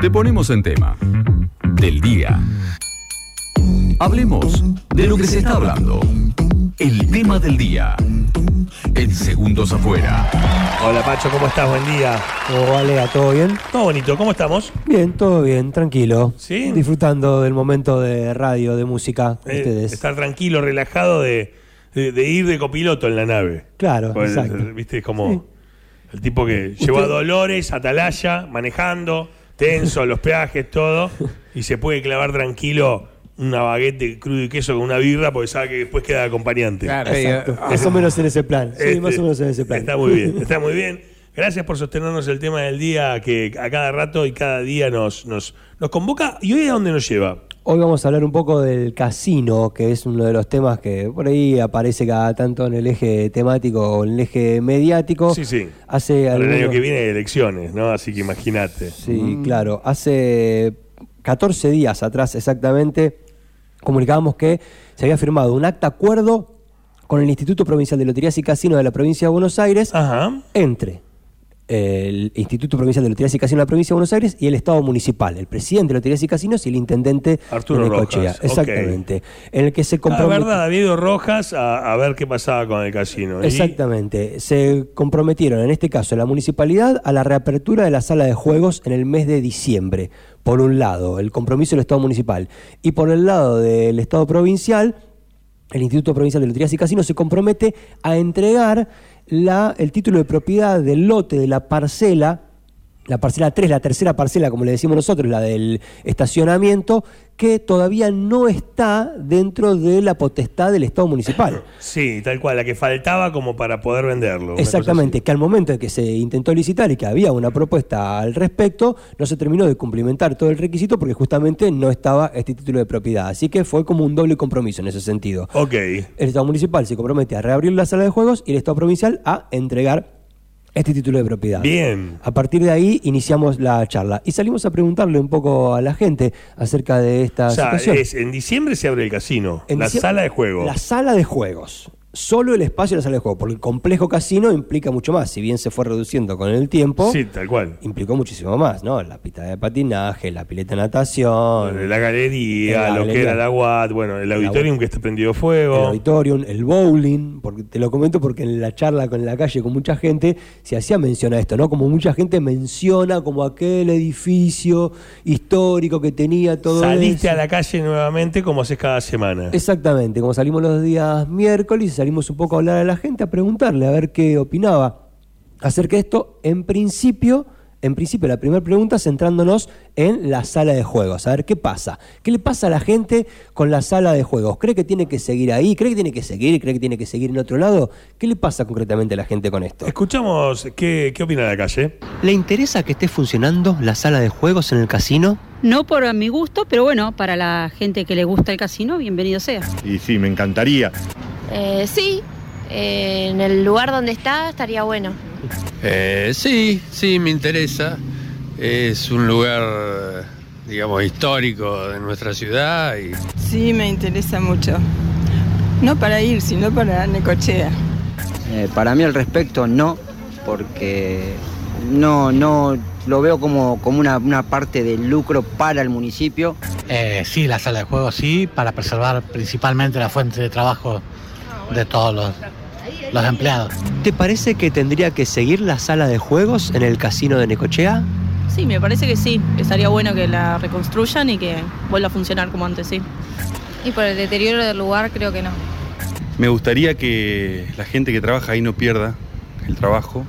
Te ponemos en tema. Del día. Hablemos de lo que se está hablando. El tema del día. En segundos afuera. Hola Pacho, ¿cómo estás? Buen día. ¿Cómo vale? ¿Todo bien? Todo bonito, ¿cómo estamos? Bien, todo bien, tranquilo. ¿Sí? Disfrutando del momento de radio, de música. Eh, ustedes. estar tranquilo, relajado de, de- de ir de copiloto en la nave. Claro, Pues, exacto. Viste, es como el tipo que llevó a Dolores, Atalaya, manejando, tenso, los peajes, todo, y se puede clavar tranquilo una baguette crudo y queso con una birra porque sabe que después queda acompañante. Exacto. Más o menos en ese plan. Sí, Este, más o menos en ese plan. Está muy bien, está muy bien. Gracias por sostenernos el tema del día que a cada rato y cada día nos, nos, nos convoca. ¿Y hoy a dónde nos lleva? Hoy vamos a hablar un poco del casino, que es uno de los temas que por ahí aparece cada tanto en el eje temático o en el eje mediático. Sí, sí. Hace Para el año que viene hay elecciones, ¿no? Así que imagínate. Sí, claro. Hace 14 días atrás exactamente comunicábamos que se había firmado un acta acuerdo con el Instituto Provincial de Loterías y Casinos de la provincia de Buenos Aires Ajá. entre el Instituto Provincial de Loterías y Casinos de la provincia de Buenos Aires y el Estado municipal, el presidente de Loterías y Casinos y el intendente Arturo de Necochea. Rojas. Exactamente. En el que se La compromete. verdad, ido Rojas a, a ver qué pasaba con el casino. Y- Exactamente. Se comprometieron, en este caso, la municipalidad a la reapertura de la sala de juegos en el mes de diciembre. Por un lado, el compromiso del Estado municipal. Y por el lado del Estado provincial, el Instituto Provincial de Loterías y Casinos se compromete a entregar el título de propiedad del lote de la parcela, la parcela 3, la tercera parcela, como le decimos nosotros, la del estacionamiento, que todavía no está dentro de la potestad del Estado municipal. Sí, tal cual, la que faltaba como para poder venderlo. Exactamente, que al momento de que se intentó licitar y que había una propuesta al respecto, no se terminó de cumplimentar todo el requisito porque justamente no estaba este título de propiedad. Así que fue como un doble compromiso en ese sentido. Ok. El Estado municipal se compromete a reabrir la sala de juegos y el Estado provincial a entregar este título de propiedad. Bien. A partir de ahí iniciamos la charla y salimos a preguntarle un poco a la gente acerca de esta O sea, situación. es- en diciembre se abre el casino, En la sala de juego. La sala de juegos. Solo el espacio de la sala de juegos. Porque el complejo casino implica mucho más. Si bien se fue reduciendo con el tiempo, Sí, tal cual. implicó muchísimo más, ¿no? La pista de patinaje, la pileta de natación, la galería, La lo que era la UAT, bueno, el auditorium que está prendido el fuego. auditorium, el bowling. Porque te lo comento porque en la charla con la calle con mucha gente se hacía mención a esto, ¿no? Como mucha gente menciona como aquel edificio histórico que tenía todo Saliste eso. a la calle nuevamente como haces cada semana. Exactamente, como salimos los días miércoles, salimos un poco a hablar a la gente, a preguntarle a ver qué opinaba acerca de esto. En principio, en principio, la primera pregunta centrándonos en la sala de juegos. A ver qué pasa. ¿Qué le pasa a la gente con la sala de juegos? ¿Cree que tiene que seguir ahí? ¿Cree que tiene que seguir? ¿Cree que tiene que seguir en otro lado? ¿Qué le pasa concretamente a la gente con esto? Escuchamos qué, qué opina la calle. ¿Le interesa que esté funcionando la sala de juegos en el casino? No por mi gusto, pero bueno, para la gente que le gusta el casino, bienvenido sea. Y sí, me encantaría. Eh, sí, eh, en el lugar donde está estaría bueno. Eh, sí, sí, me interesa. Es un lugar, digamos, histórico de nuestra ciudad y Sí, me interesa mucho. No para ir, sino para Necochea. Eh, para mí al respecto no, porque no, no lo veo como, como una, una parte del lucro para el municipio. Eh, sí, la sala de juegos sí, para preservar principalmente la fuente de trabajo de todos los, los empleados. ¿Te parece que tendría que seguir la sala de juegos en el casino de Necochea? Sí, me parece que sí, estaría bueno que la reconstruyan y que vuelva a funcionar como antes, sí. Y por el deterioro del lugar creo que no. Me gustaría que la gente que trabaja ahí no pierda el trabajo.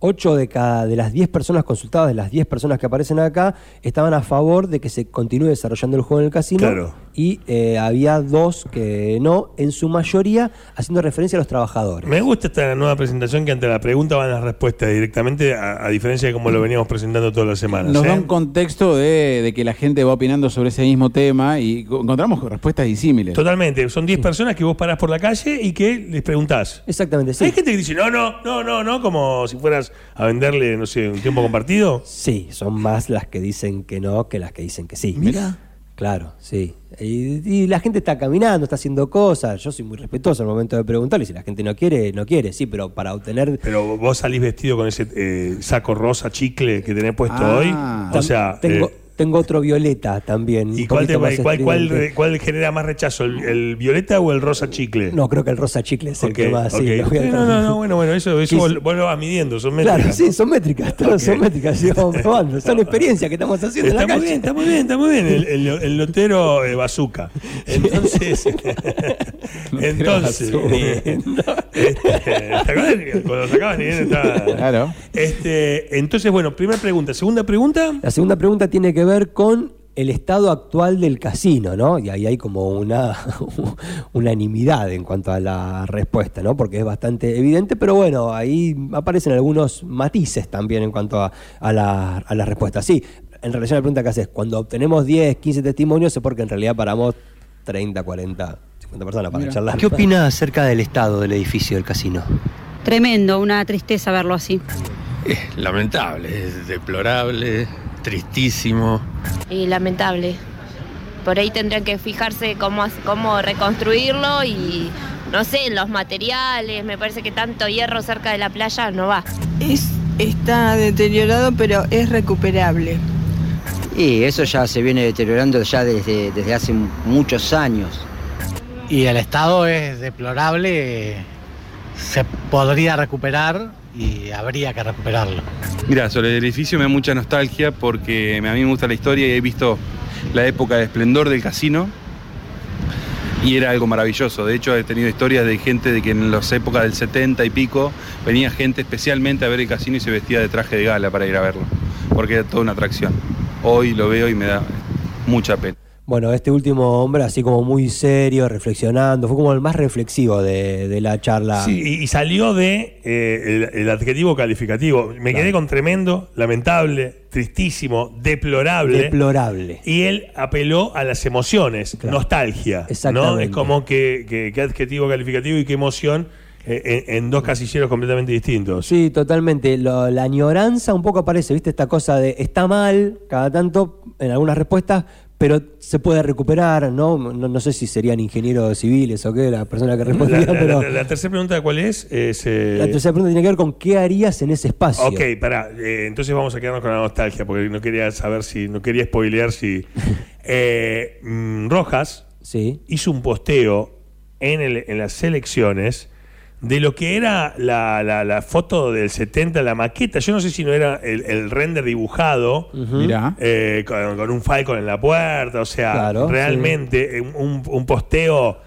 8 de cada de las 10 personas consultadas, de las 10 personas que aparecen acá, estaban a favor de que se continúe desarrollando el juego en el casino. Claro. Y eh, había dos que no, en su mayoría haciendo referencia a los trabajadores. Me gusta esta nueva presentación que ante la pregunta van las respuestas directamente, a, a diferencia de como lo veníamos presentando todas las semanas. Nos ¿eh? da un contexto de, de que la gente va opinando sobre ese mismo tema y co- encontramos respuestas disímiles. Totalmente, son 10 personas que vos parás por la calle y que les preguntás. Exactamente, sí. Hay gente que dice, no, no, no, no, no, como si fueras a venderle, no sé, un tiempo compartido. Sí, son más las que dicen que no que las que dicen que sí. Mira. Claro, sí. Y, y la gente está caminando, está haciendo cosas. Yo soy muy respetuoso al momento de preguntarle. Si la gente no quiere, no quiere, sí, pero para obtener. Pero vos salís vestido con ese eh, saco rosa chicle que tenés puesto Ah. hoy. O sea, tengo, eh, tengo otro violeta también. ¿Y cuál, te- cuál, cuál- cuál genera más rechazo? ¿El, el violeta o el rosa chicle? No, creo que el rosa chicle es el que más. sí, ok. lo voy a no, no, no, bueno, bueno, eso, eso vos, vos lo vas midiendo, son métricas. Claro, sí, son métricas, todas son métricas, sí, vamos probando. Son experiencias que estamos haciendo Está en la muy calle. bien, está muy bien, está muy bien. El, el, el lotero eh, bazooka. Entonces, entonces, este, ¿te acuerdas? Cuando sacaban estaba. Claro. Este, entonces, bueno, primera pregunta. Segunda pregunta. La segunda pregunta tiene que ver con el estado actual del casino, ¿no? Y ahí hay como una unanimidad en cuanto a la respuesta, ¿no? Porque es bastante evidente, pero bueno, ahí aparecen algunos matices también en cuanto a, a la, a la respuesta. Sí, en relación a la pregunta que haces, cuando obtenemos 10, 15 testimonios es porque en realidad paramos 30, 40, 50 personas para Mira. charlar. ¿Qué opina acerca del estado del edificio del casino? Tremendo, una tristeza verlo así. Es lamentable, es deplorable, tristísimo. Y lamentable. Por ahí tendrían que fijarse cómo, cómo reconstruirlo y, no sé, los materiales. Me parece que tanto hierro cerca de la playa no va. Es, está deteriorado, pero es recuperable. Y eso ya se viene deteriorando ya desde, desde hace muchos años. Y el estado es deplorable, se podría recuperar y habría que recuperarlo. Mira, sobre el edificio me da mucha nostalgia porque a mí me gusta la historia y he visto la época de esplendor del casino y era algo maravilloso. De hecho, he tenido historias de gente de que en las épocas del 70 y pico venía gente especialmente a ver el casino y se vestía de traje de gala para ir a verlo, porque era toda una atracción. Hoy lo veo y me da mucha pena. Bueno, este último hombre, así como muy serio, reflexionando, fue como el más reflexivo de, de la charla. Sí, y, y salió de eh, el, el adjetivo calificativo. Me quedé con tremendo, lamentable, tristísimo, deplorable. Deplorable. y él apeló a las emociones, nostalgia. ¿no? Exactamente. Es como que, que- qué adjetivo calificativo y qué emoción eh, en, en dos casilleros completamente distintos. Sí, totalmente. Lo- la añoranza un poco aparece, ¿viste? Esta cosa de está mal cada tanto en algunas respuestas, pero se puede recuperar, ¿no? No, no sé si serían ingenieros civiles o qué, la persona que respondía, la- pero la- la tercera pregunta, ¿cuál es? Es, eh, la tercera pregunta tiene que ver con qué harías en ese espacio. Ok, pará. eh, entonces vamos a quedarnos con la nostalgia, porque no quería saber si, no quería spoilear si. Eh, mm, Rojas Sí. hizo un posteo en, el- en las elecciones de lo que era la, la- la foto del 70, la maqueta. Yo no sé si no era el, el render dibujado. Eh, con, con un Falcon en la puerta, o sea, Claro, realmente un, un posteo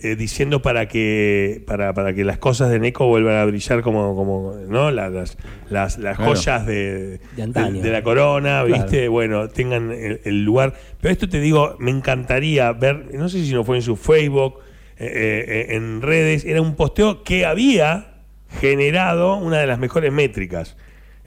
eh, diciendo para que para, para que las cosas de Neko vuelvan a brillar como, como ¿no? La- las, las, las Claro. joyas de, De de- de la corona, Claro. ¿viste? Bueno, tengan el, el lugar. Pero esto te digo, me encantaría ver, no sé si no fue en su Facebook, eh, eh, en redes, era un posteo que había generado una de las mejores métricas.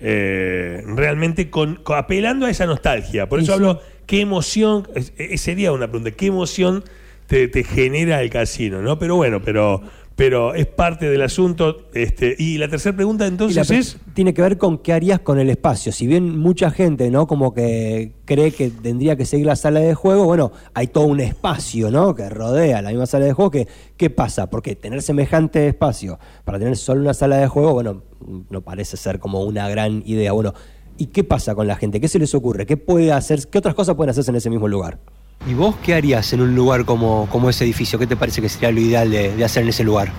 Eh, realmente con, con- apelando a esa nostalgia. Por eso sí. hablo, qué emoción, sería una pregunta, qué emoción te, te genera el casino, ¿no? Pero bueno, pero, pero es parte del asunto. Este, y la tercera pregunta entonces pre- es... tiene que ver con qué harías con el espacio. Si bien mucha gente, ¿no? Como que cree que tendría que seguir la sala de juego, bueno, hay todo un espacio, ¿no? Que rodea la misma sala de juego. Que, ¿Qué pasa? Porque tener semejante espacio para tener solo una sala de juego, bueno, no parece ser como una gran idea. Bueno, ¿y qué pasa con la gente? ¿Qué se les ocurre? ¿Qué puede hacer? ¿Qué otras cosas pueden hacerse en ese mismo lugar? ¿Y vos qué harías en un lugar como, como ese edificio? ¿Qué te parece que sería lo ideal de, de hacer en ese lugar?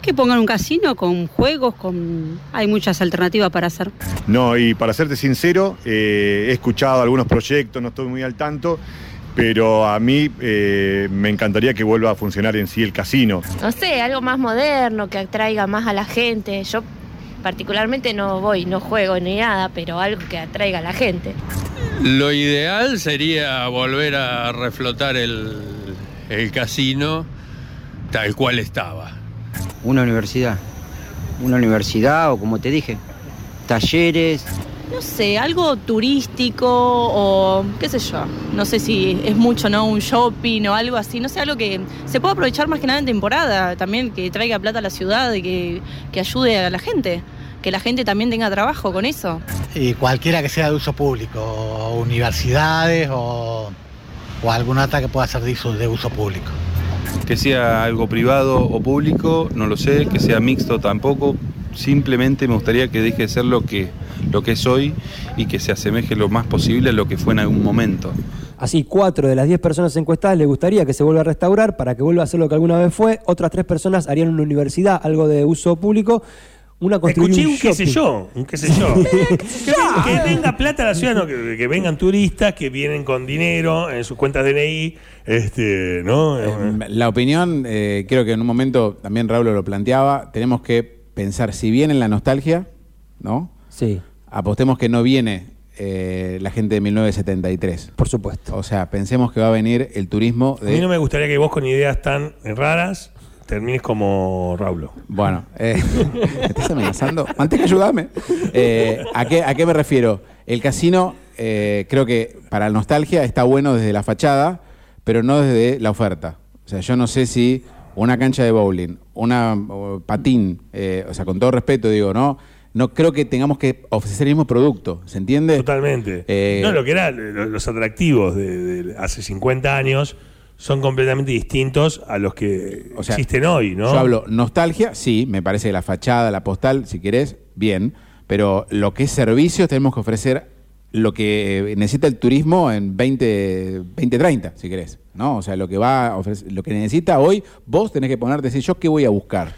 Que pongan un casino con juegos, con hay muchas alternativas para hacer. No, y para serte sincero, eh, he escuchado algunos proyectos, no estoy muy al tanto, pero a mí eh, me encantaría que vuelva a funcionar en sí el casino. No sé, algo más moderno que atraiga más a la gente. Yo particularmente no voy, no juego ni nada, pero algo que atraiga a la gente. Lo ideal sería volver a reflotar el, el casino tal cual estaba. Una universidad. Una universidad o como te dije, talleres. No sé, algo turístico o qué sé yo. No sé si es mucho, ¿no? Un shopping o algo así. No sé, algo que se pueda aprovechar más que nada en temporada. También que traiga plata a la ciudad y que, que ayude a la gente. Que la gente también tenga trabajo con eso. Y cualquiera que sea de uso público, o universidades o, o alguna otra que pueda ser de uso, de uso público. Que sea algo privado o público, no lo sé, que sea mixto tampoco. Simplemente me gustaría que deje de ser lo que lo que es hoy y que se asemeje lo más posible a lo que fue en algún momento. Así, cuatro de las diez personas encuestadas le gustaría que se vuelva a restaurar para que vuelva a ser lo que alguna vez fue. Otras tres personas harían una universidad, algo de uso público. Una Escuché un un qué sé yo, un qué sé yo. que, que venga plata a la ciudad, no, que, que vengan turistas que vienen con dinero en sus cuentas DNI, este, ¿no? La opinión, eh, creo que en un momento también Raúl lo planteaba, tenemos que pensar si viene en la nostalgia, ¿no? Sí. Apostemos que no viene eh, la gente de 1973. Por supuesto. O sea, pensemos que va a venir el turismo A mí de... no me gustaría que vos con ideas tan raras termines como Raulo. Bueno, eh, ¿me estás amenazando? Manteca, ayúdame. Eh, ¿a, qué, ¿A qué me refiero? El casino, eh, creo que para la nostalgia está bueno desde la fachada, pero no desde la oferta. O sea, yo no sé si una cancha de bowling, una patín, eh, o sea, con todo respeto digo, ¿no? No creo que tengamos que ofrecer el mismo producto, ¿se entiende? Totalmente. Eh, no, lo que eran lo- los atractivos de, de hace 50 años son completamente distintos a los que O sea, existen hoy, ¿no? Yo hablo nostalgia, sí, me parece que la fachada, la postal, si querés, bien, pero lo que es servicios tenemos que ofrecer lo que necesita el turismo en 20, 2030, si querés, ¿no? O sea, lo que va a ofrecer, lo que necesita hoy, vos tenés que ponerte, decir, yo qué voy a buscar.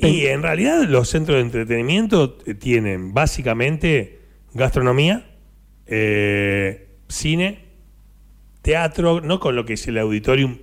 Y en realidad los centros de entretenimiento eh, tienen básicamente gastronomía, eh, cine, teatro, no con lo que es el auditorium,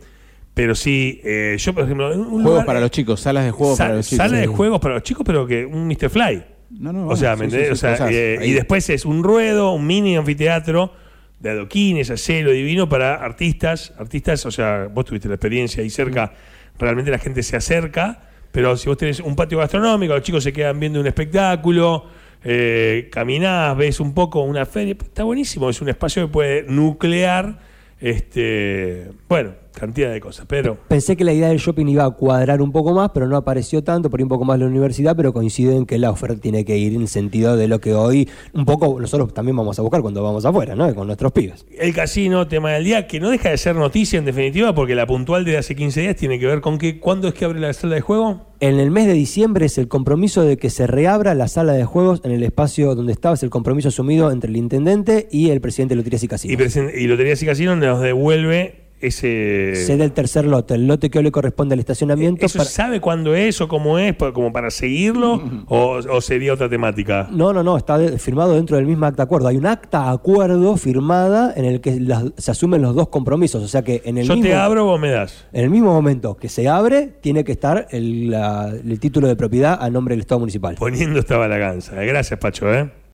pero sí, eh, yo por ejemplo, un Juegos lugar- para los chicos, salas de juegos para los chicos. Sala de juegos para los chicos, pero que un Mr. Fly. No, no, o sea, sí, ¿me sí, entendés? sí, O sea, eh, y después es un ruedo, un mini anfiteatro de adoquines, acero divino para artistas. Artistas, o sea, vos tuviste la experiencia ahí cerca, realmente la gente se acerca, pero si vos tenés un patio gastronómico, los chicos se quedan viendo un espectáculo, eh, caminás, ves un poco una feria, está buenísimo, es un espacio que puede nuclear, este, bueno, cantidad de cosas, pero... Pensé que la idea del shopping iba a cuadrar un poco más, pero no apareció tanto, por ahí un poco más la universidad, pero coincide en que la oferta tiene que ir en el sentido de lo que hoy un poco nosotros también vamos a buscar cuando vamos afuera, ¿no? Con nuestros pibes. El casino, tema del día, que no deja de ser noticia en definitiva, porque la puntual de hace 15 días tiene que ver con que cuándo es que abre la sala de juego. En el mes de diciembre es el compromiso de que se reabra la sala de juegos en el espacio donde estaba, es el compromiso asumido entre el intendente y el presidente de Loterías y Y, Casinos. presen- y Loterías y Casino nos devuelve ese. Cede el tercer lote, el lote que hoy le corresponde al estacionamiento. ¿Eso para- sabe cuándo es o cómo es, como para seguirlo? o, o sería otra temática? No, no, no, está firmado dentro del mismo acta acuerdo. Hay un acta acuerdo firmada en el que las- se asumen los dos compromisos. O sea que en el Yo mismo, te abro, vos me das. En el mismo momento que se abre, tiene que estar el, la- el título de propiedad a nombre del Estado municipal. Poniendo esta balaganza. Gracias, Pacho, ¿eh?